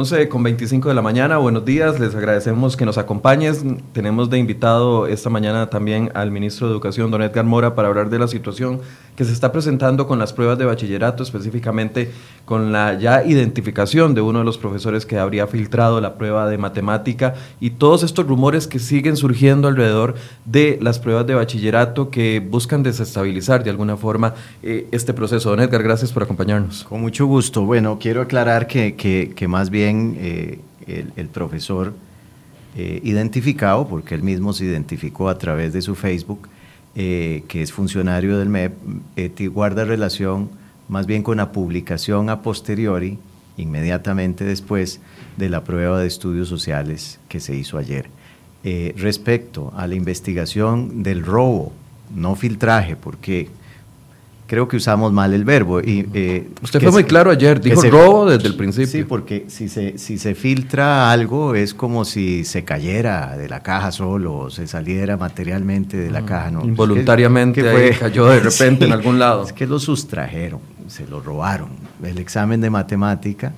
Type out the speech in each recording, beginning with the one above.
11 con 25 de la mañana, buenos días, les agradecemos que nos acompañes. Tenemos de invitado esta mañana también al ministro de Educación, don Edgar Mora, para hablar de la situación que se está presentando con las pruebas de bachillerato, específicamente con la ya identificación de uno de los profesores que habría filtrado la prueba de matemática y todos estos rumores que siguen surgiendo alrededor de las pruebas de bachillerato que buscan desestabilizar de alguna forma eh, este proceso. Don Edgar, gracias por acompañarnos. Con mucho gusto. Bueno, quiero aclarar que, que más bien eh, el, profesor eh, identificado, porque él mismo se identificó a través de su Facebook, eh, que es funcionario del MEP, guarda relación más bien con la publicación a posteriori, inmediatamente después de la prueba de estudios sociales que se hizo ayer. respecto a la investigación del robo, no filtraje, porque creo que usamos mal el verbo. Y, eh, Usted fue muy claro ayer, dijo robo desde el principio. Sí, porque si se, si se filtra algo es como si se cayera de la caja solo o se saliera materialmente de la mm, caja. ¿no? Involuntariamente cayó de repente en algún lado. Es que lo sustrajeron, se lo robaron. El examen de matemática,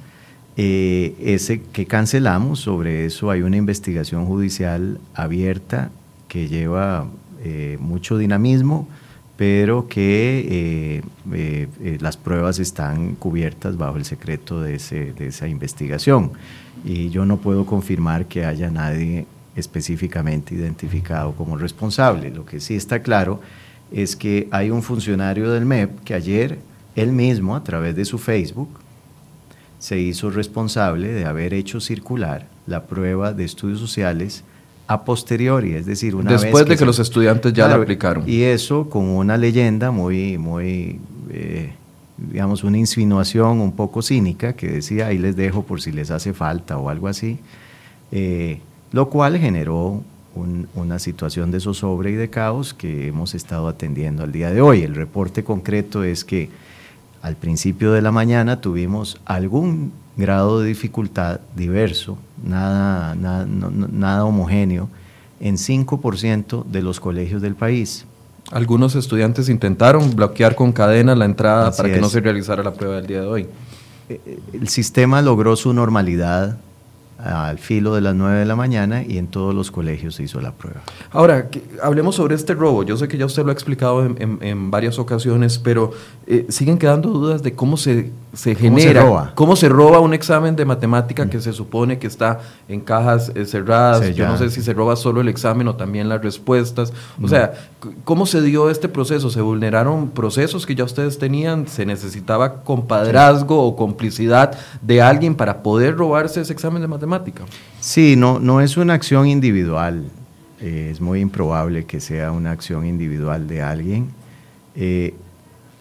eh, ese que cancelamos, sobre eso hay una investigación judicial abierta que lleva eh, mucho dinamismo pero que eh, eh, eh, las pruebas están cubiertas bajo el secreto de, esa investigación. Y yo no puedo confirmar que haya nadie específicamente identificado como responsable. Lo que sí está claro es que hay un funcionario del MEP que ayer él mismo, a través de su Facebook, se hizo responsable de haber hecho circular la prueba de estudios sociales a posteriori, es decir, una Después de que los estudiantes ya la aplicaron. Y eso con una leyenda muy, muy, eh, digamos, una insinuación un poco cínica que decía, ahí les dejo por si les hace falta o algo así, eh, lo cual generó una situación de zozobra y de caos que hemos estado atendiendo al día de hoy. El reporte concreto es que al principio de la mañana tuvimos algún grado de dificultad diverso, nada, nada, homogéneo, en 5% de los colegios del país. Algunos estudiantes intentaron bloquear con cadena la entrada para que no se realizara la prueba del día de hoy. Eh, eh, el sistema logró su normalidad al filo de las 9 de la mañana y en todos los colegios se hizo la prueba. Ahora, hablemos sobre este robo. Yo sé que ya usted lo ha explicado en, varias ocasiones, pero eh, siguen quedando dudas de cómo se, se genera, cómo se, roba? un examen de matemática que se supone que está en cajas eh, cerradas. Yo no sé si se roba solo el examen o también las respuestas. O sea, ¿cómo se dio este proceso? ¿Se vulneraron procesos que ya ustedes tenían? ¿Se necesitaba compadrazgo o complicidad de alguien para poder robarse ese examen de matemática? Sí, no, no es una acción individual. Eh, es muy improbable que sea una acción individual de alguien. Eh,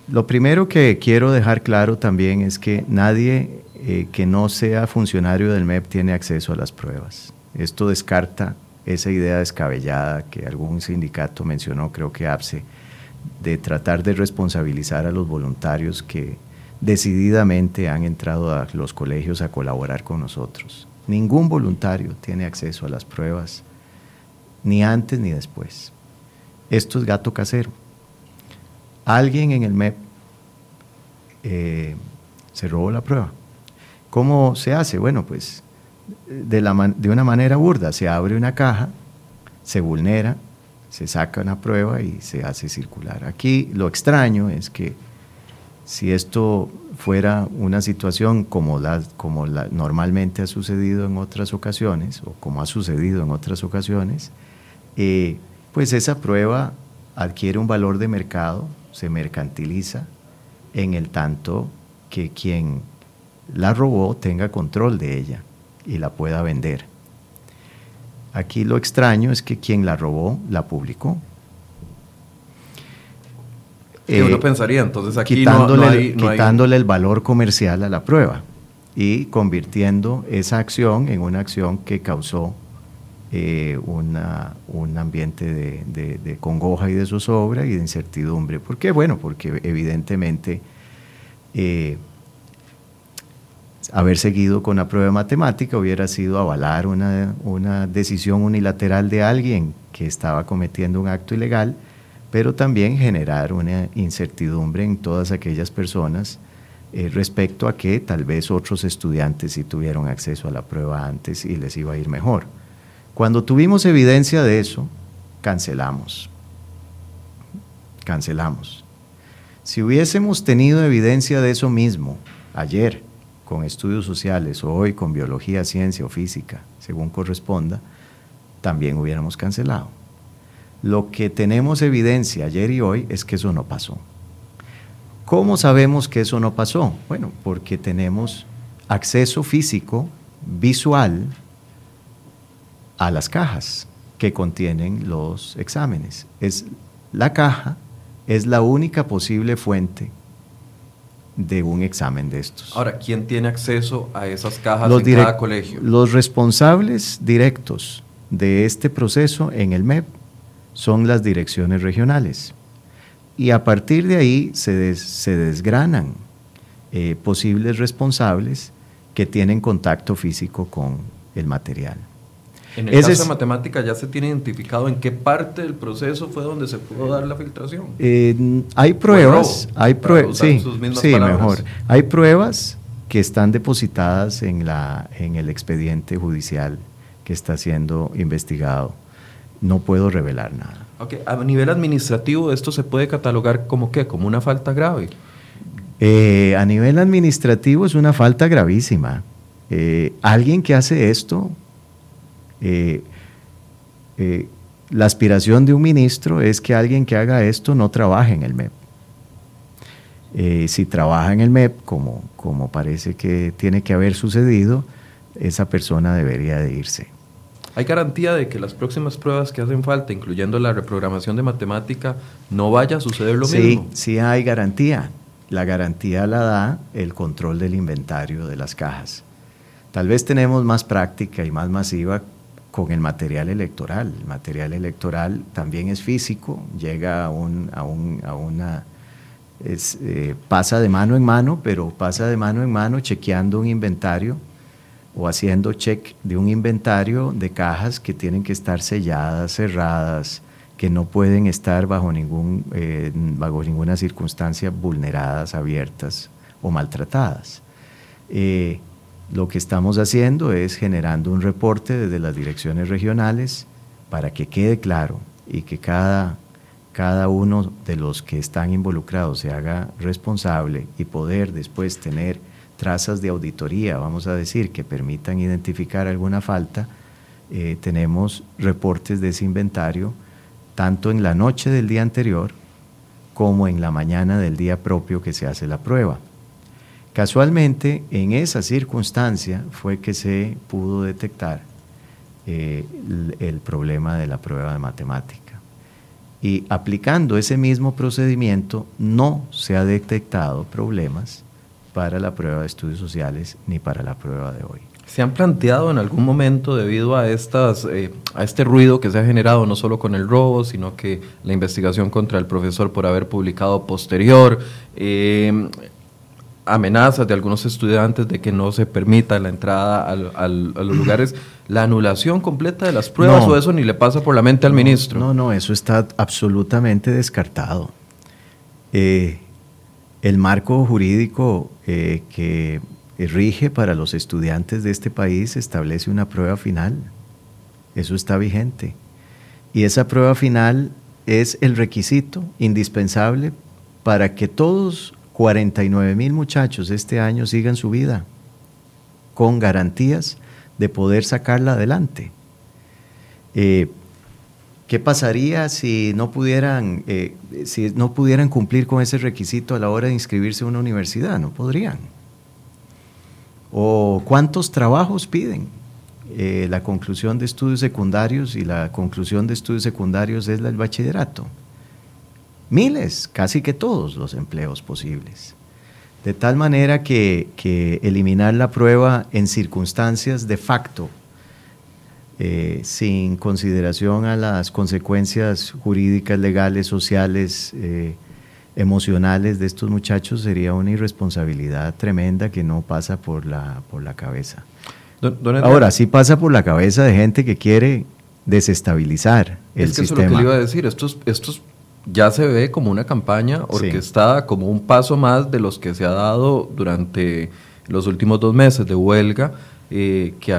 lo primero que quiero dejar claro también es que nadie eh, que no sea funcionario del MEP tiene acceso a las pruebas. Esto descarta esa idea descabellada que algún sindicato mencionó, creo que APSE, de tratar de responsabilizar a los voluntarios que decididamente han entrado a los colegios a colaborar con nosotros. Ningún voluntario tiene acceso a las pruebas, ni antes ni después. Esto es gato casero. Alguien en el MEP eh, se robó la prueba. ¿Cómo se hace? Bueno, pues de, una manera burda. Se abre una caja, se vulnera, se saca una prueba y se hace circular. Aquí lo extraño es que si esto fuera una situación como, la, como normalmente ha sucedido en otras ocasiones, o como ha sucedido en otras ocasiones, eh, pues esa prueba adquiere un valor de mercado, se mercantiliza, en el tanto que quien la robó tenga control de ella y la pueda vender. Aquí lo extraño es que quien la robó la publicó uno eh, pensaría, entonces aquí quitándole, quitándole el valor comercial a la prueba y convirtiendo esa acción en una acción que causó eh, una, un ambiente de, congoja y de zozobra y de incertidumbre. ¿Por qué? Bueno, porque evidentemente eh, haber seguido con la prueba de matemática hubiera sido avalar una, una decisión unilateral de alguien que estaba cometiendo un acto ilegal pero también generar una incertidumbre en todas aquellas personas eh, respecto a que tal vez otros estudiantes sí tuvieron acceso a la prueba antes y les iba a ir mejor. Cuando tuvimos evidencia de eso, cancelamos. Cancelamos. Si hubiésemos tenido evidencia de eso mismo ayer con estudios sociales o hoy con biología, ciencia o física, según corresponda, también hubiéramos cancelado. Lo que tenemos evidencia ayer y hoy es que eso no pasó. ¿Cómo sabemos que eso no pasó? Bueno, porque tenemos acceso físico, visual, a las cajas que contienen los exámenes. Es la caja es la única posible fuente de un examen de estos. Ahora, ¿quién tiene acceso a esas cajas en cada colegio? Los responsables directos de este proceso en el MEP son las direcciones regionales. Y a partir de ahí se, desgranan eh, posibles responsables que tienen contacto físico con el material. En el caso de matemática ya se tiene identificado en qué parte del proceso fue donde se pudo dar la filtración. Eh, hay pruebas, hay pruebas, sí, sí mejor. Hay pruebas que están depositadas en, la, en el expediente judicial que está siendo investigado. No puedo revelar nada. Okay. A nivel administrativo, ¿esto se puede catalogar como qué? ¿Como una falta grave? Eh, a nivel administrativo es una falta gravísima. Eh, alguien que hace esto eh, eh, la aspiración de un ministro es que alguien que haga esto no trabaje en el MEP. Eh, si trabaja en el MEP, como, como parece que tiene que haber sucedido, esa persona debería de irse. ¿Hay garantía de que las próximas pruebas que hacen falta, incluyendo la reprogramación de matemática, no vaya a suceder lo mismo? Sí, sí hay garantía. La garantía la da el control del inventario de las cajas. Tal vez tenemos más práctica y más masiva con el material electoral. El material electoral también es físico, llega a, un, a, un, a una... Eh, pasa de mano en mano, pero pasa de mano en mano chequeando un inventario o haciendo check de un inventario de cajas que tienen que estar selladas, cerradas, que no pueden estar bajo, ningún, eh, bajo ninguna circunstancia vulneradas, abiertas o maltratadas. Eh, lo que estamos haciendo es generando un reporte desde las direcciones regionales para que quede claro y que cada, cada uno de los que están involucrados se haga responsable y poder después tener trazas de auditoría, vamos a decir, que permitan identificar alguna falta, eh, tenemos reportes de ese inventario tanto en la noche del día anterior como en la mañana del día propio que se hace la prueba. Casualmente, en esa circunstancia fue que se pudo detectar eh, el, problema de la prueba de matemática. Y aplicando ese mismo procedimiento, no se ha detectado problemas para la prueba de estudios sociales ni para la prueba de hoy. ¿Se han planteado en algún momento, debido a, estas, eh, a este ruido que se ha generado no solo con el robo, sino que la investigación contra el profesor por haber publicado posterior, eh, amenazas de algunos estudiantes de que no se permita la entrada a los lugares, la anulación completa de las pruebas o eso ni le pasa por la mente al ministro. No, no, eso está absolutamente descartado. Eh, el marco jurídico eh, que rige para los estudiantes de este país establece una prueba final. Eso está vigente. Y esa prueba final es el requisito indispensable para que todos 49 mil muchachos este año sigan su vida con garantías de poder sacarla adelante. Eh, ¿Qué pasaría si no, pudieran, eh, si no pudieran cumplir con ese requisito a la hora de inscribirse a una universidad? No podrían. ¿O cuántos trabajos piden? Eh, la conclusión de estudios secundarios y la conclusión de estudios secundarios es el bachillerato miles, casi que todos los empleos posibles. De tal manera que, eliminar la prueba en circunstancias de facto, eh, sin consideración a las consecuencias jurídicas, legales, sociales, eh, emocionales de estos muchachos, sería una irresponsabilidad tremenda que no pasa por la, por la cabeza. Ahora, sí pasa por la cabeza de gente que quiere desestabilizar el sistema. Es que eso es lo que le iba a decir. Estos, estos ya se ve como una campaña orquestada, como un paso más de los que se ha dado durante los últimos dos meses de huelga. Eh, que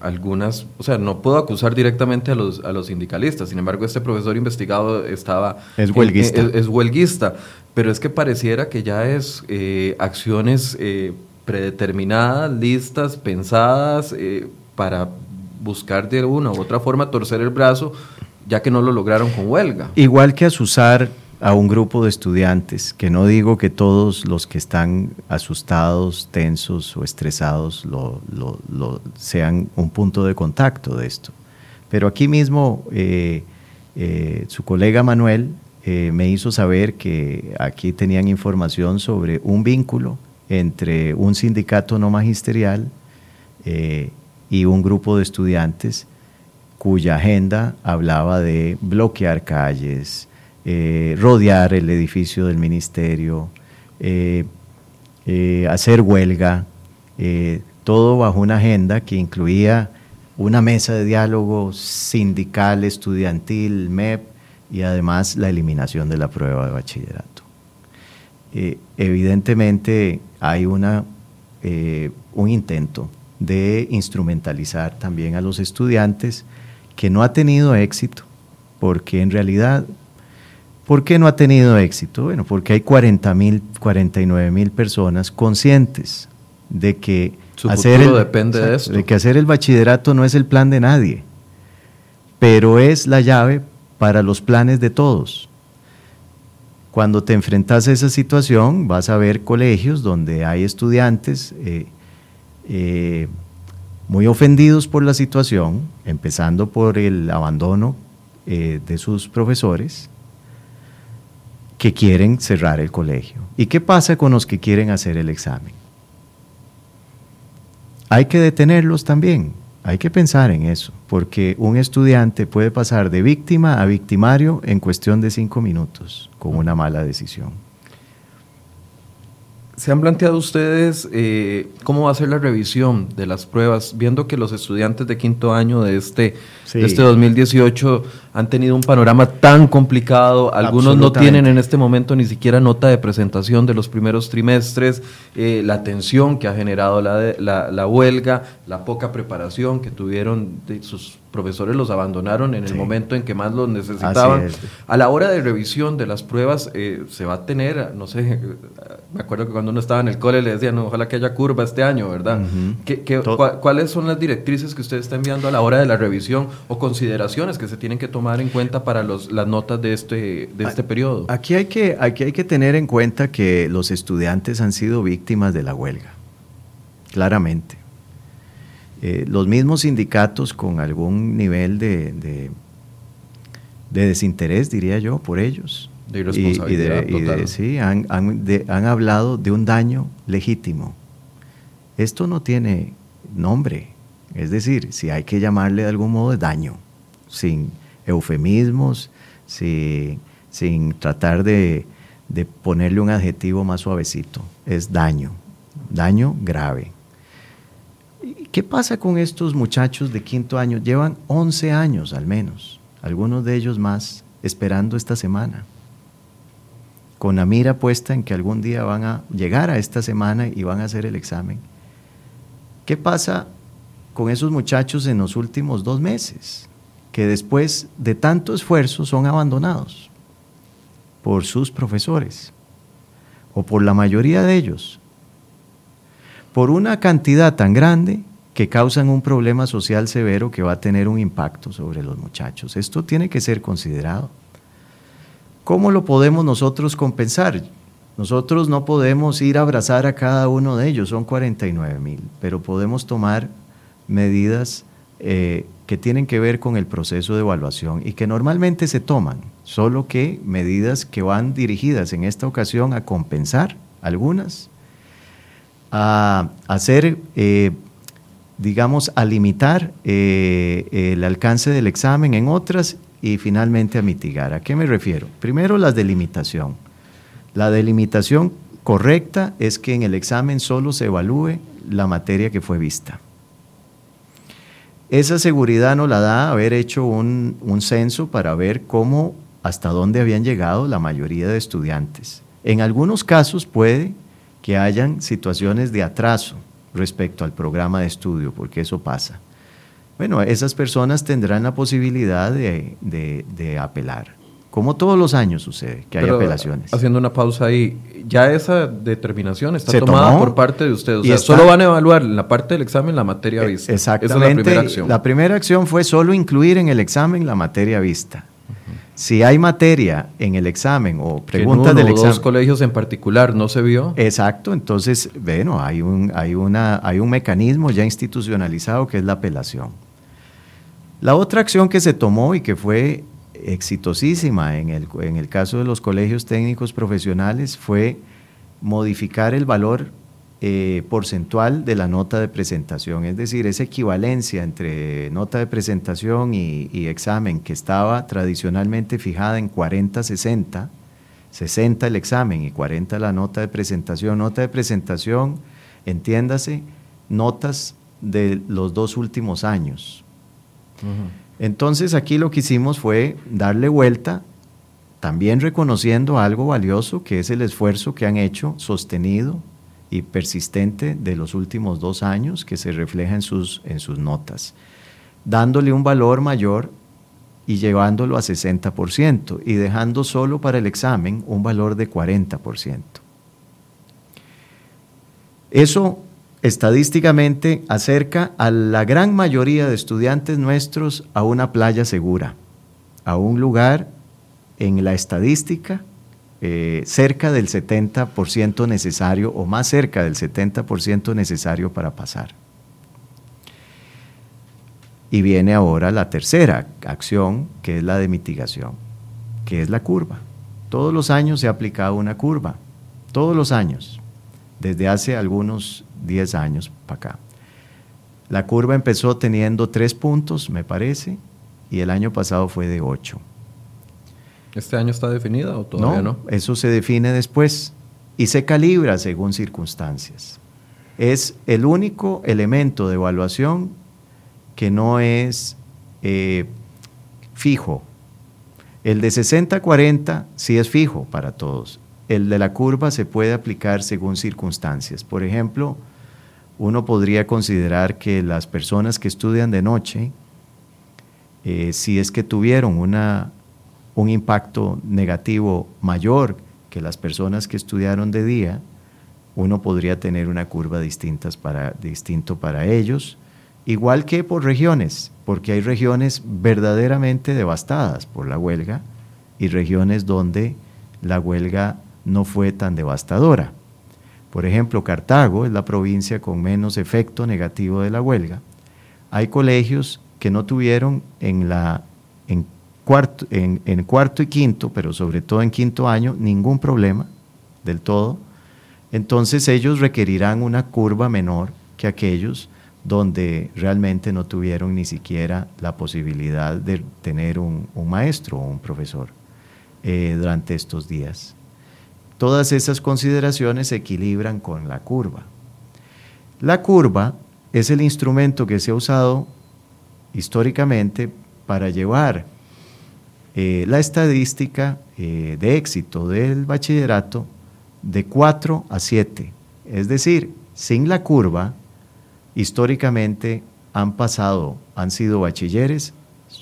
algunas, o sea, no puedo acusar directamente a los, a los sindicalistas, sin embargo, este profesor investigado estaba... Es huelguista. es, huelguista, pero es que pareciera que ya es eh, acciones eh, predeterminadas, listas, pensadas, para buscar de una u otra forma torcer el brazo, ya que no lo lograron con huelga. Igual que asusar a un grupo de estudiantes, que no digo que todos los que están asustados, tensos o estresados lo, sean un punto de contacto de esto. Pero aquí mismo eh, eh, su colega Manuel eh, me hizo saber que aquí tenían información sobre un vínculo entre un sindicato no magisterial y un grupo de estudiantes cuya agenda hablaba de bloquear calles, eh, rodear el edificio del ministerio, eh, eh, hacer huelga, todo bajo una agenda que incluía una mesa de diálogo sindical, estudiantil, MEP y además la eliminación de la prueba de bachillerato. evidentemente hay una, un intento de instrumentalizar también a los estudiantes que no ha tenido éxito, porque en realidad ¿Por qué no ha tenido éxito? Bueno, porque hay 40 mil, 49 mil personas conscientes de que, hacer el, depende de, de que hacer el bachillerato no es el plan de nadie, pero es la llave para los planes de todos. Cuando te enfrentas a esa situación, vas a ver colegios donde hay estudiantes eh, eh, muy ofendidos por la situación, empezando por el abandono eh, de sus profesores, que quieren cerrar el colegio. ¿Y qué pasa con los que quieren hacer el examen? Hay que detenerlos también, hay que pensar en eso, porque un estudiante puede pasar de víctima a victimario en cuestión de cinco minutos con una mala decisión. ¿Se han planteado ustedes eh, cómo va a ser la revisión de las pruebas, viendo que los estudiantes de quinto año de este, de este 2018 han tenido un panorama tan complicado, algunos no tienen en este momento ni siquiera nota de presentación de los primeros trimestres, eh, la tensión que ha generado la, la, la, huelga, la poca preparación que tuvieron de sus profesores los abandonaron en el momento en que más los necesitaban. A la hora de revisión de las pruebas eh, se va a tener, no sé, me acuerdo que cuando uno estaba en el cole le decían, ojalá que haya curva este año, ¿verdad? ¿Cuáles son las directrices que usted está enviando a la hora de la revisión o consideraciones que se tienen que tomar? En cuenta para los, las notas de este, de este periodo? Aquí hay, que, aquí hay que tener en cuenta que los estudiantes han sido víctimas de la huelga, claramente. Eh, los mismos sindicatos con algún nivel de, de, desinterés, diría yo, por ellos. De irresponsabilidad y, sí, han, han, han hablado de un daño legítimo. Esto no tiene nombre. Es decir, si hay que llamarle de algún modo de daño, sin, eufemismos, sin, tratar de, ponerle un adjetivo más suavecito. Es daño, daño grave. ¿Qué pasa con estos muchachos de quinto año? Llevan 11 años al menos, algunos de ellos más, esperando esta semana, con la mira puesta en que algún día van a llegar a esta semana y van a hacer el examen. ¿Qué pasa con esos muchachos en los últimos dos meses? Que después de tanto esfuerzo son abandonados por sus profesores o por la mayoría de ellos, por una cantidad tan grande que causan un problema social severo que va a tener un impacto sobre los muchachos. Esto tiene que ser considerado. ¿Cómo lo podemos nosotros compensar? Nosotros no podemos ir a abrazar a cada uno de ellos, son 49 mil, pero podemos tomar medidas eh, que tienen que ver con el proceso de evaluación y que normalmente se toman, solo que medidas que van dirigidas en esta ocasión a compensar algunas, a hacer, eh, digamos, a limitar eh, el alcance del examen en otras y finalmente a mitigar. ¿A qué me refiero? Primero, la delimitación. La delimitación correcta es que en el examen solo se evalúe la materia que fue vista. Esa seguridad nos la da haber hecho un, censo para ver cómo hasta dónde habían llegado la mayoría de estudiantes. En algunos casos puede que hayan situaciones de atraso respecto al programa de estudio, porque eso pasa. Bueno, esas personas tendrán la posibilidad de, apelar. Como todos los años sucede, que hay apelaciones. Haciendo una pausa ahí, ya esa determinación está tomada por parte de ustedes. O sea, solo van a evaluar en la parte del examen la materia e, vista. Exactamente. Esa es la primera acción. La primera acción fue solo incluir en el examen la materia vista. Si hay materia en el examen o preguntas del examen. dos colegios en particular no se vio. Exacto, entonces, bueno, hay un, hay, una, hay un mecanismo ya institucionalizado que es la apelación. La otra acción que se tomó y que fue exitosísima en el, en el caso de los colegios técnicos profesionales fue modificar el valor eh, porcentual de la nota de presentación, es decir, esa equivalencia entre nota de presentación y, examen que estaba tradicionalmente fijada en 40-60, 60 el examen y 40 la nota de presentación. Nota de presentación, entiéndase, notas de los dos últimos años. Entonces aquí lo que hicimos fue darle vuelta, también reconociendo algo valioso que es el esfuerzo que han hecho sostenido y persistente de los últimos dos años que se refleja en sus, en sus notas, dándole un valor mayor y llevándolo a 60% y dejando solo para el examen un valor de 40%. Eso estadísticamente acerca a la gran mayoría de estudiantes nuestros a una playa segura, a un lugar en la estadística eh, cerca del 70% necesario o más cerca del 70% necesario para pasar. Y viene ahora la tercera acción, que es la de mitigación, que es la curva. Todos los años se ha aplicado una curva, todos los años, desde hace algunos 10 años para acá. La curva empezó teniendo 3 puntos, me parece, y el año pasado fue de 8. ¿Este año está definida o todavía no, no? Eso se define después y se calibra según circunstancias. Es el único elemento de evaluación que no es eh, fijo. El de 60-40 sí es fijo para todos. El de la curva se puede aplicar según circunstancias. Por ejemplo, uno podría considerar que las personas que estudian de noche, eh, si es que tuvieron una un impacto negativo mayor que las personas que estudiaron de día, uno podría tener una curva distintas para, distinto para ellos, igual que por regiones, porque hay regiones verdaderamente devastadas por la huelga y regiones donde la huelga no fue tan devastadora. Por ejemplo, Cartago es la provincia con menos efecto negativo de la huelga. Hay colegios que no tuvieron en, la, en cuarto, en, cuarto y quinto, pero sobre todo en quinto año, ningún problema del todo. Entonces ellos requerirán una curva menor que aquellos donde realmente no tuvieron ni siquiera la posibilidad de tener un, maestro o un profesor eh, durante estos días. Todas esas consideraciones se equilibran con la curva. La curva es el instrumento que se ha usado históricamente para llevar eh, la estadística eh, de éxito del bachillerato de 4 a 7. Es decir, sin la curva, históricamente han pasado, han sido bachilleres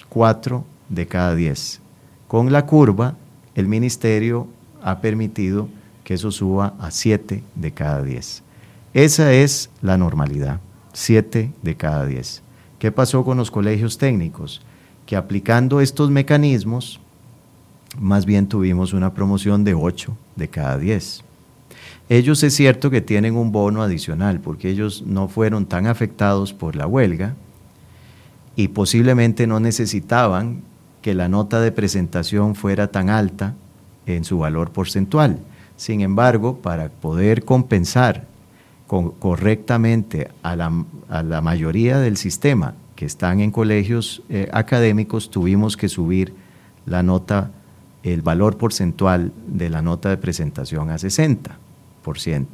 4 de cada 10. Con la curva, el ministerio ha permitido que eso suba a 7 de cada 10. Esa es la normalidad, 7 de cada 10. ¿Qué pasó con los colegios técnicos? que aplicando estos mecanismos, más bien tuvimos una promoción de 8 de cada 10. Ellos es cierto que tienen un bono adicional porque ellos no fueron tan afectados por la huelga y posiblemente no necesitaban que la nota de presentación fuera tan alta en su valor porcentual. Sin embargo, para poder compensar correctamente a la, mayoría del sistema que están en colegios eh, académicos, tuvimos que subir la nota, el valor porcentual de la nota de presentación a 60%.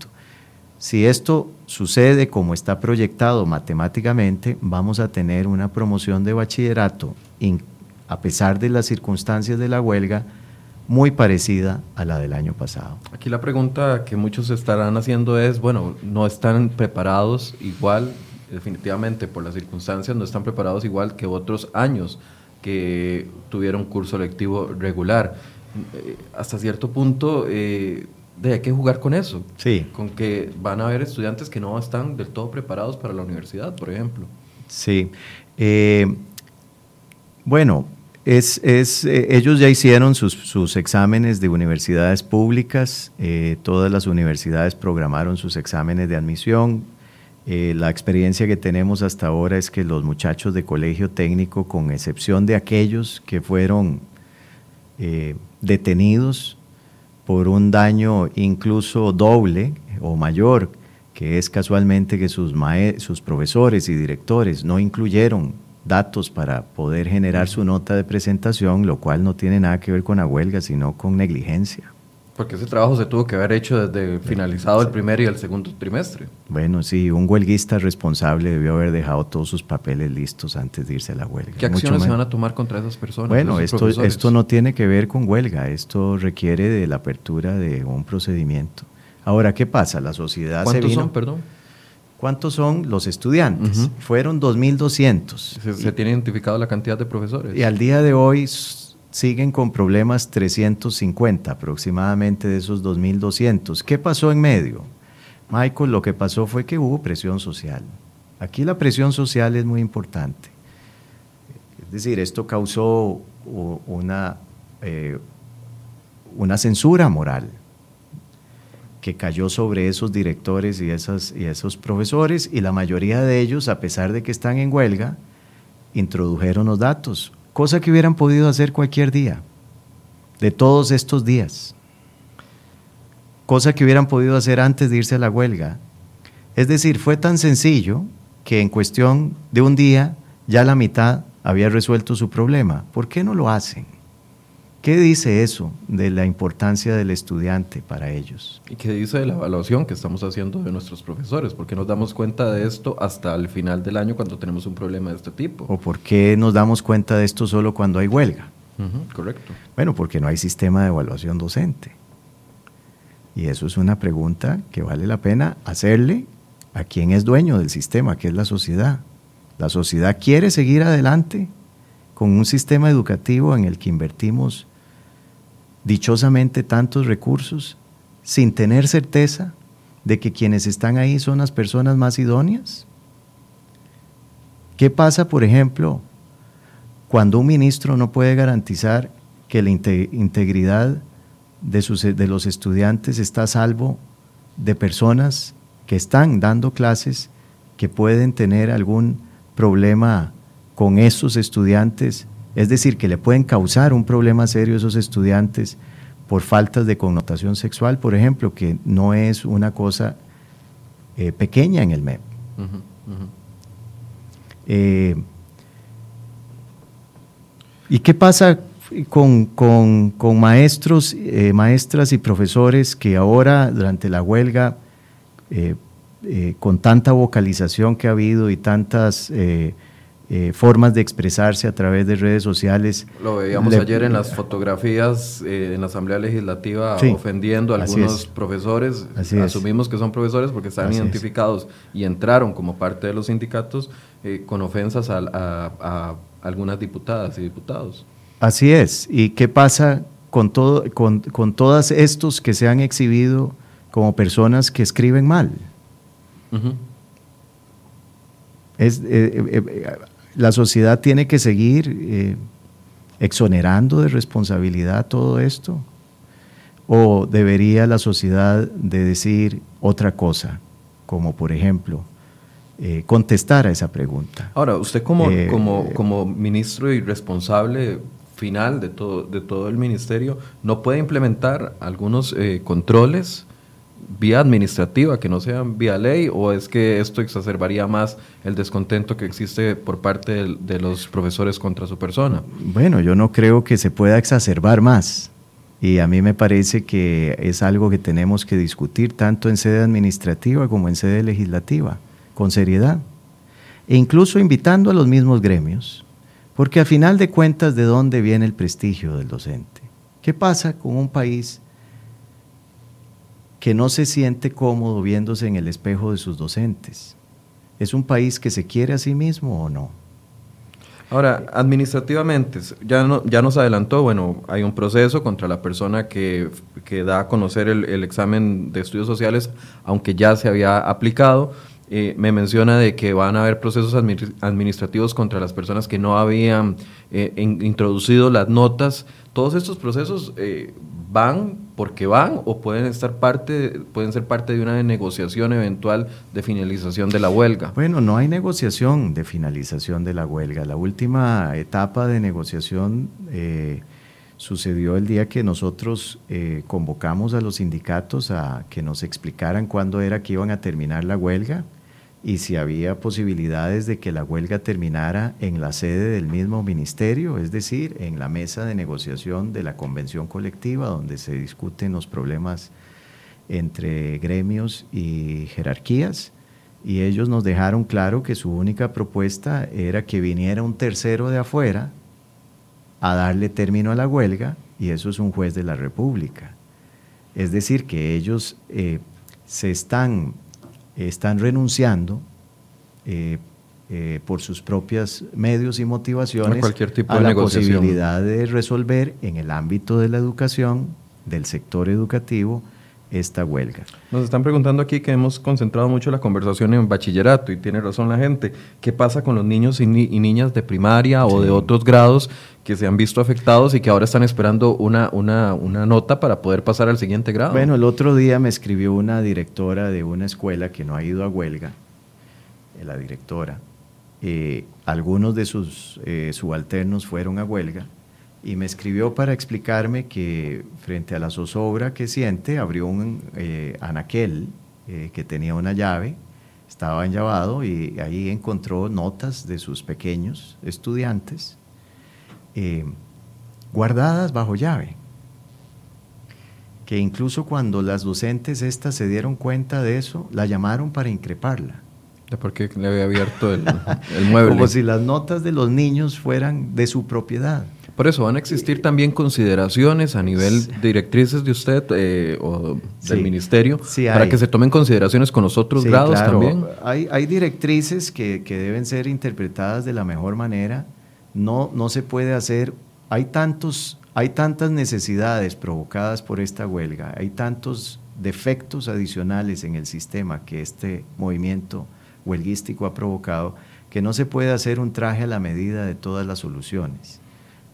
Si esto sucede como está proyectado matemáticamente, vamos a tener una promoción de bachillerato a pesar de las circunstancias de la huelga, muy parecida a la del año pasado. Aquí la pregunta que muchos estarán haciendo es, bueno, no están preparados igual, definitivamente por las circunstancias, no están preparados igual que otros años que tuvieron curso lectivo regular. Eh, hasta cierto punto eh, de, hay que jugar con eso, sí. con que van a haber estudiantes que no están del todo preparados para la universidad, por ejemplo. Sí. Eh, bueno, es, es ellos ya hicieron sus, exámenes de universidades públicas, todas las universidades programaron sus exámenes de admisión, eh, la experiencia que tenemos hasta ahora es que los muchachos de colegio técnico, con excepción de aquellos que fueron eh, detenidos por un daño incluso doble o mayor, que es casualmente que sus, sus profesores y directores no incluyeron datos para poder generar su nota de presentación, lo cual no tiene nada que ver con la huelga, sino con negligencia. Porque ese trabajo se tuvo que haber hecho desde finalizado el primer y el segundo trimestre. Bueno, sí, un huelguista responsable debió haber dejado todos sus papeles listos antes de irse a la huelga. ¿Qué acciones se van a tomar contra esas personas? Bueno, esto, esto no tiene que ver con huelga, esto requiere de la apertura de un procedimiento. Ahora, ¿qué pasa? La sociedad ¿Cuántos se vino, son, perdón? ¿Cuántos son los estudiantes? Fueron 2.200. Se, se tiene identificado la cantidad de profesores. Y al día de hoy siguen con problemas 350 aproximadamente de esos 2.200. ¿Qué pasó en medio? Michael, lo que pasó fue que hubo presión social. Aquí la presión social es muy importante. Es decir, esto causó una, eh, una censura moral que cayó sobre esos directores y, y esos profesores y la mayoría de ellos, a pesar de que están en huelga, introdujeron los datos cosa que hubieran podido hacer cualquier día, de todos estos días, cosa que hubieran podido hacer antes de irse a la huelga. Es decir, fue tan sencillo que en cuestión de un día ya la mitad había resuelto su problema. ¿Por qué no lo hacen? ¿Qué dice eso de la importancia del estudiante para ellos? ¿Y qué dice de la evaluación que estamos haciendo de nuestros profesores? ¿Por qué nos damos cuenta de esto hasta el final del año cuando tenemos un problema de este tipo? ¿O por qué nos damos cuenta de esto solo cuando hay huelga? correcto. Bueno, porque no hay sistema de evaluación docente. Y eso es una pregunta que vale la pena hacerle a quien es dueño del sistema, que es la sociedad. La sociedad quiere seguir adelante con un sistema educativo en el que invertimos dichosamente tantos recursos sin tener certeza de que quienes están ahí son las personas más idóneas? ¿Qué pasa, por ejemplo, cuando un ministro no puede garantizar que la integridad de, los estudiantes está a salvo de personas que están dando clases que pueden tener algún problema con esos estudiantes es decir, que le pueden causar un problema serio a esos estudiantes por faltas de connotación sexual, por ejemplo, que no es una cosa eh, pequeña en el MEP. Eh, ¿Y qué pasa con, maestros, eh, maestras y profesores que ahora, durante la huelga, con tanta vocalización que ha habido y tantas eh, formas de expresarse a través de redes sociales. Lo veíamos ayer en las fotografías eh, en la Asamblea Legislativa ofendiendo a algunos profesores. Asumimos que son profesores porque están identificados y entraron como parte de los sindicatos eh, con ofensas a, algunas diputadas y diputados. Así es. ¿Y qué pasa con, todo, con, con todos estos que se han exhibido como personas que escriben mal? Es, la sociedad tiene que seguir eh, exonerando de responsabilidad todo esto? ¿O debería la sociedad de decir otra cosa, como por ejemplo, eh, contestar a esa pregunta? Ahora, usted como, eh, como, como ministro y responsable final de todo, de todo el ministerio, ¿no puede implementar algunos controles vía administrativa, que no sean vía ley, o es que esto exacerbaría más el descontento que existe por parte de, los profesores contra su persona? Bueno, yo no creo que se pueda exacerbar más. Y a mí me parece que es algo que tenemos que discutir tanto en sede administrativa como en sede legislativa, con seriedad. E incluso invitando a los mismos gremios, Porque a final de cuentas, ¿de dónde viene el prestigio del docente? ¿Qué pasa con un país que no se siente cómodo viéndose en el espejo de sus docentes? ¿Es un país que se quiere a sí mismo o no? Ahora, administrativamente, ya, no, ya nos adelantó, bueno, hay un proceso contra la persona que, da a conocer el, examen de estudios sociales, aunque ya se había aplicado. Eh, me menciona de que van a haber procesos administrativos contra las personas que no habían eh, introducido las notas. Todos estos procesos eh, van porque van o pueden estar parte pueden ser parte de una negociación eventual de finalización de la huelga. Bueno, no hay negociación de finalización de la huelga. La última etapa de negociación eh, sucedió el día que nosotros eh, convocamos a los sindicatos a que nos explicaran cuándo era que iban a terminar la huelga y si había posibilidades de que la huelga terminara en la sede del mismo ministerio, es decir, en la mesa de negociación de la convención colectiva, donde se discuten los problemas entre gremios y jerarquías. Y ellos nos dejaron claro que su única propuesta era que viniera un tercero de afuera a darle término a la huelga, y eso es un juez de la República. Es decir, que ellos eh, se están están renunciando eh, eh, por sus propios medios y motivaciones a, la posibilidad de resolver en el ámbito de la educación, del sector educativo, esta huelga. Nos están preguntando aquí que hemos concentrado mucho la conversación en bachillerato y tiene razón la gente. ¿Qué pasa con los niños y, niñas de primaria o de otros grados que se han visto afectados y que ahora están esperando una, una, una nota para poder pasar al siguiente grado? Bueno, el otro día me escribió una directora de una escuela que no ha ido a huelga, eh, la directora. Eh, algunos de sus eh, subalternos fueron a huelga y me escribió para explicarme que frente a la zozobra que siente, abrió un eh, anaquel eh, que tenía una llave, estaba enllavado y ahí encontró notas de sus pequeños estudiantes eh, guardadas bajo llave. Que incluso cuando las docentes estas se dieron cuenta de eso, la llamaron para increparla. Porque le había abierto el, el mueble. Como si las notas de los niños fueran de su propiedad. Por eso van a existir también consideraciones a nivel directrices de usted eh, o del ministerio para que se tomen consideraciones con los otros grados también. Hay, hay directrices que, que, deben ser interpretadas de la mejor manera. No, no se puede hacer. Hay tantos, hay tantas necesidades provocadas por esta huelga, hay tantos defectos adicionales en el sistema que este movimiento huelguístico ha provocado que no se puede hacer un traje a la medida de todas las soluciones.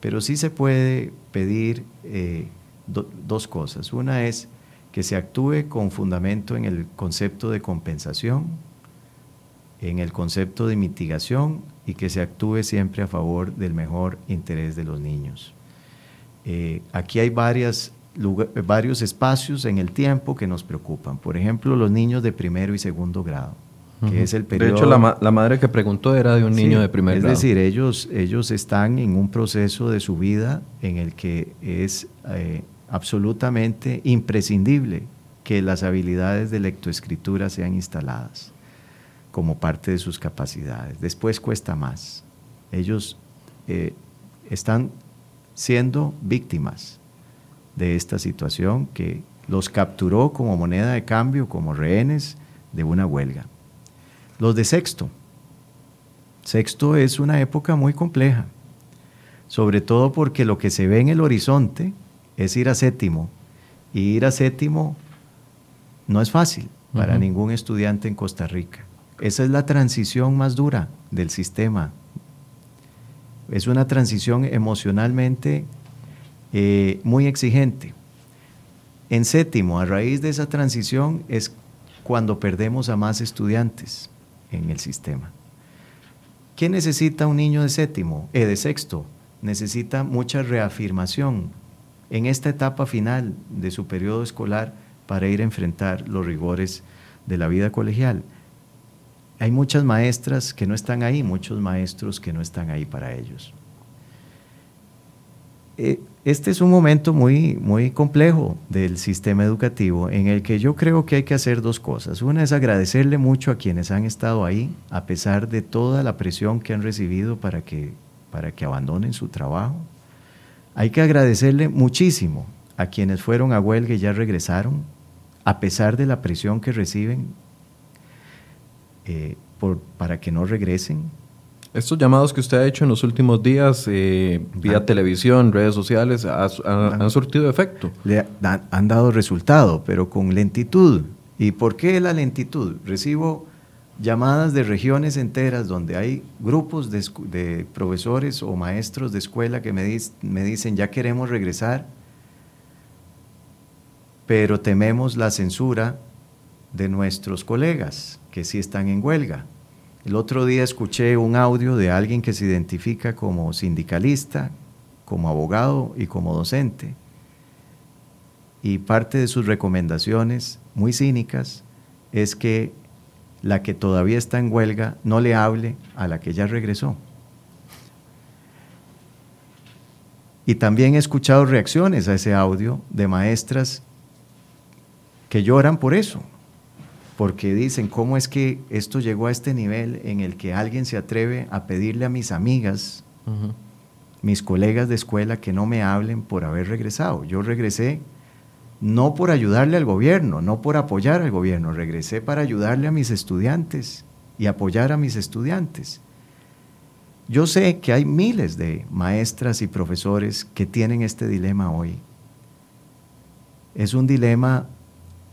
Pero sí se puede pedir eh, dos cosas. Una es que se actúe con fundamento en el concepto de compensación, en el concepto de mitigación y que se actúe siempre a favor del mejor interés de los niños. Eh, aquí hay varios espacios en el tiempo que nos preocupan. Por ejemplo, los niños de primero y segundo grado es el De hecho, la, madre que preguntó era de un niño de primer grado. Es decir, ellos, ellos están en un proceso de su vida en el que es eh, absolutamente imprescindible que las habilidades de lectoescritura sean instaladas como parte de sus capacidades. Después cuesta más. Ellos eh, están siendo víctimas de esta situación que los capturó como moneda de cambio, como rehenes de una huelga. Los de sexto. Sexto es una época muy compleja, sobre todo porque lo que se ve en el horizonte es ir a séptimo. Y ir a séptimo no es fácil para ningún estudiante en Costa Rica. Esa es la transición más dura del sistema. Es una transición emocionalmente eh, muy exigente. En séptimo, a raíz de esa transición, es cuando perdemos a más estudiantes en el sistema. ¿Qué necesita un niño de séptimo, eh, de sexto? Necesita mucha reafirmación en esta etapa final de su periodo escolar para ir a enfrentar los rigores de la vida colegial. Hay muchas maestras que no están ahí, muchos maestros que no están ahí para ellos. Eh, este es un momento muy, muy complejo del sistema educativo en el que yo creo que hay que hacer dos cosas. Una es agradecerle mucho a quienes han estado ahí, a pesar de toda la presión que han recibido para que para que abandonen su trabajo. Hay que agradecerle muchísimo a quienes fueron a huelga y ya regresaron, a pesar de la presión que reciben eh, para que no regresen. Estos llamados que usted ha hecho en los últimos días, eh, vía ah. televisión, redes sociales, han surtido efecto. Le han dado resultado, pero con lentitud. ¿Y por qué la lentitud? Recibo llamadas de regiones enteras donde hay grupos de, profesores o maestros de escuela que me, me dicen ya queremos regresar, pero tememos la censura de nuestros colegas que sí están en huelga. El otro día escuché un audio de alguien que se identifica como sindicalista, como abogado y como docente. Y parte de sus recomendaciones, muy cínicas, es que la que todavía está en huelga no le hable a la que ya regresó. Y también he escuchado reacciones a ese audio de maestras que lloran por eso, porque dicen, ¿cómo es que esto llegó a este nivel en el que alguien se atreve a pedirle a mis amigas, mis colegas de escuela, que no me hablen por haber regresado? Yo regresé no por ayudarle al gobierno, no por apoyar al gobierno, regresé para ayudarle a mis estudiantes y apoyar a mis estudiantes. Yo sé que hay miles de maestras y profesores que tienen este dilema hoy. Es un dilema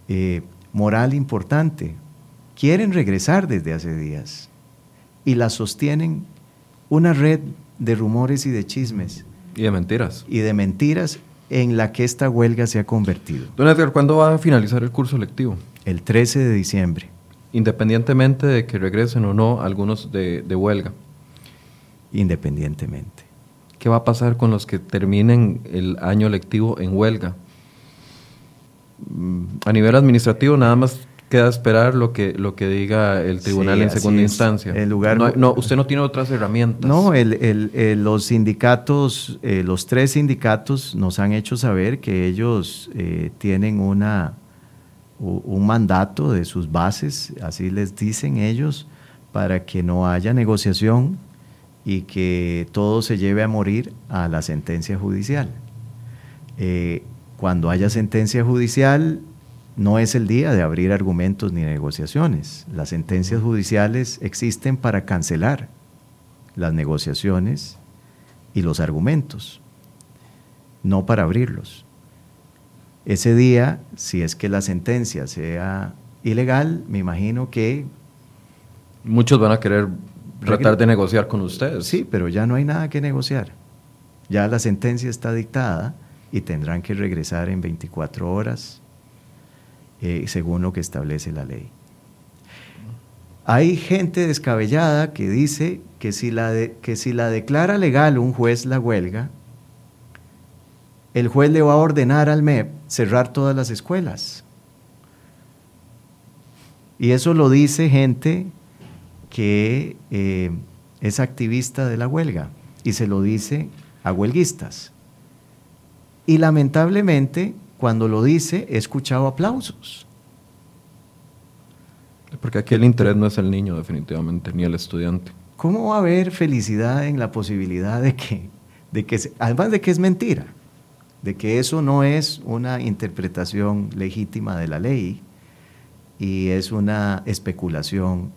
eh, moral importante. Quieren regresar desde hace días y la sostienen una red de rumores y de chismes. Y de mentiras. Y de mentiras en la que esta huelga se ha convertido. Don Edgar, ¿cuándo va a finalizar el curso lectivo? El 13 de diciembre. Independientemente de que regresen o no algunos de, huelga. Independientemente. ¿Qué va a pasar con los que terminen el año lectivo en huelga? A nivel administrativo, nada más queda esperar lo que, lo que diga el tribunal en segunda instancia. El lugar, no, usted no tiene otras herramientas. No, los sindicatos, eh, los tres sindicatos nos han hecho saber que ellos eh, tienen una, un mandato de sus bases, así les dicen ellos, para que no haya negociación y que todo se lleve a morir a la sentencia judicial. Eh, cuando haya sentencia judicial, no es el día de abrir argumentos ni negociaciones. Las sentencias judiciales existen para cancelar las negociaciones y los argumentos, no para abrirlos. Ese día, si es que la sentencia sea ilegal, me imagino que... Muchos van a querer tratar de negociar con ustedes. Sí, pero ya no hay nada que negociar. Ya la sentencia está dictada y tendrán que regresar en 24 horas eh, según lo que establece la ley. Hay gente descabellada que dice que si, la que si la declara legal un juez la huelga, el juez le va a ordenar al MEP cerrar todas las escuelas. Y eso lo dice gente que eh, es activista de la huelga y se lo dice a huelguistas. Y lamentablemente cuando lo dice, he escuchado aplausos. Porque aquí el interés no es el niño, definitivamente, ni el estudiante. ¿Cómo va a haber felicidad en la posibilidad de que, de que además de que es mentira, de que eso no es una interpretación legítima de la ley y es una especulación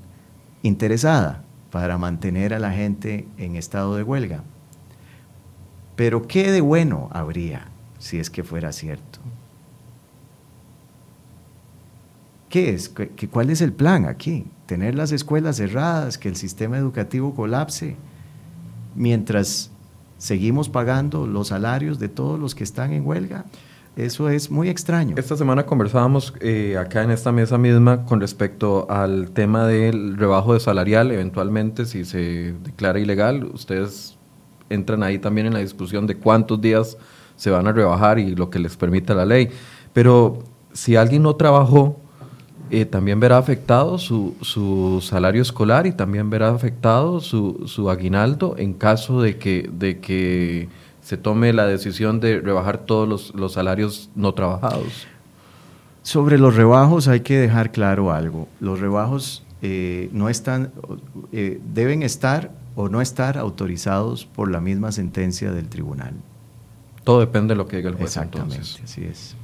interesada para mantener a la gente en estado de huelga? Pero ¿qué de bueno habría si es que fuera cierto? ¿Qué es? ¿Cuál es el plan aquí? ¿Tener las escuelas cerradas, que el sistema educativo colapse, mientras seguimos pagando los salarios de todos los que están en huelga? Eso es muy extraño. Esta semana conversábamos eh, acá en esta mesa misma con respecto al tema del rebajo de salarial, eventualmente si se declara ilegal, ustedes entran ahí también en la discusión de cuántos días se van a rebajar y lo que les permite la ley. Pero si alguien no trabajó, eh, también verá afectado su, su, salario escolar y también verá afectado su, su, aguinaldo en caso de que, de que se tome la decisión de rebajar todos los, los salarios no trabajados. Sobre los rebajos hay que dejar claro algo. Los rebajos eh, no están, eh, deben estar o no estar autorizados por la misma sentencia del tribunal. Todo depende de lo que diga el juez. Exactamente, así es.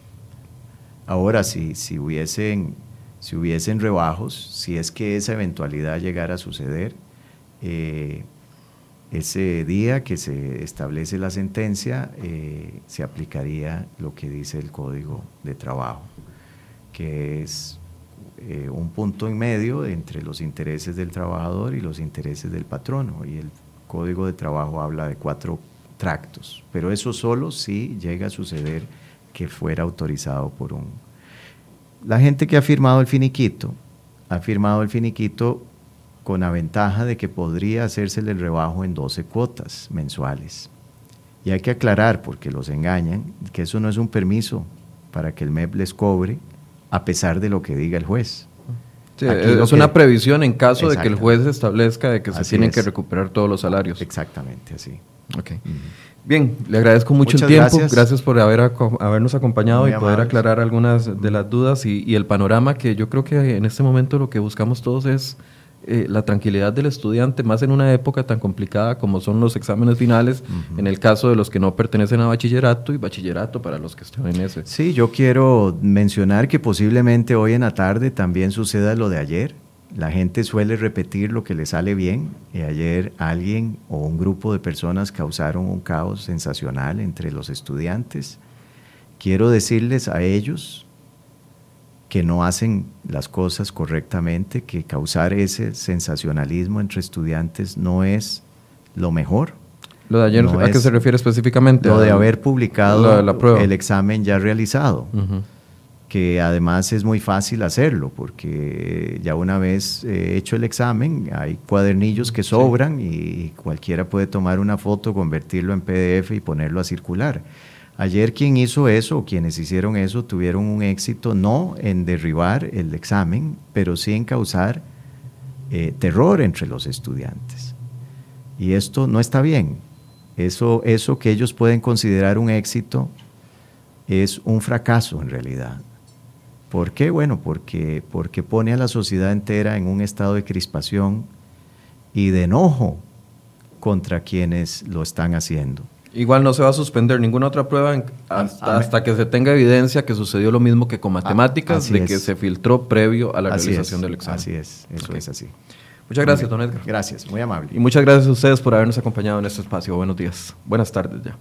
Ahora, si, si, hubiesen, si hubiesen rebajos, si es que esa eventualidad llegara a suceder, eh, ese día que se establece la sentencia, eh, se aplicaría lo que dice el Código de Trabajo, que es eh, un punto en medio entre los intereses del trabajador y los intereses del patrono. Y el Código de Trabajo habla de cuatro tractos, pero eso solo si llega a suceder que fuera autorizado por un... La gente que ha firmado el finiquito, ha firmado el finiquito con la ventaja de que podría hacerse el rebajo en 12 cuotas mensuales. Y hay que aclarar, porque los engañan, que eso no es un permiso para que el MEP les cobre a pesar de lo que diga el juez. Es una previsión en caso de que el juez establezca de que se tienen que recuperar todos los salarios. Exactamente, así. Okay. Bien, le agradezco mucho el tiempo. Gracias, por haber, habernos acompañado y poder aclarar algunas de las dudas y, el panorama que yo creo que en este momento lo que buscamos todos es eh, la tranquilidad del estudiante, más en una época tan complicada como son los exámenes finales, en el caso de los que no pertenecen a bachillerato y bachillerato para los que están en ese. Sí, yo quiero mencionar que posiblemente hoy en la tarde también suceda lo de ayer la gente suele repetir lo que le sale bien y ayer alguien o un grupo de personas causaron un caos sensacional entre los estudiantes. Quiero decirles a ellos que no hacen las cosas correctamente, que causar ese sensacionalismo entre estudiantes no es lo mejor. Lo de ayer, ¿a qué se refiere específicamente? Lo de haber publicado el examen ya realizado que además es muy fácil hacerlo, porque ya una vez eh, hecho el examen, hay cuadernillos que sobran y cualquiera puede tomar una foto, convertirlo en PDF y ponerlo a circular. Ayer quien hizo eso, o quienes hicieron eso, tuvieron un éxito no en derribar el examen, pero sí en causar eh, terror entre los estudiantes. Y esto no está bien. Eso, eso que ellos pueden considerar un éxito es un fracaso en realidad. ¿Por qué? Bueno, porque, porque pone a la sociedad entera en un estado de crispación y de enojo contra quienes lo están haciendo. Igual no se va a suspender ninguna otra prueba hasta, que se tenga evidencia que sucedió lo mismo que con matemáticas, de que se filtró previo a la realización del examen. Así es, eso es así. Muchas gracias, don Edgar. Gracias, muy amable. Y muchas gracias a ustedes por habernos acompañado en este espacio. Buenos días. Buenas tardes ya.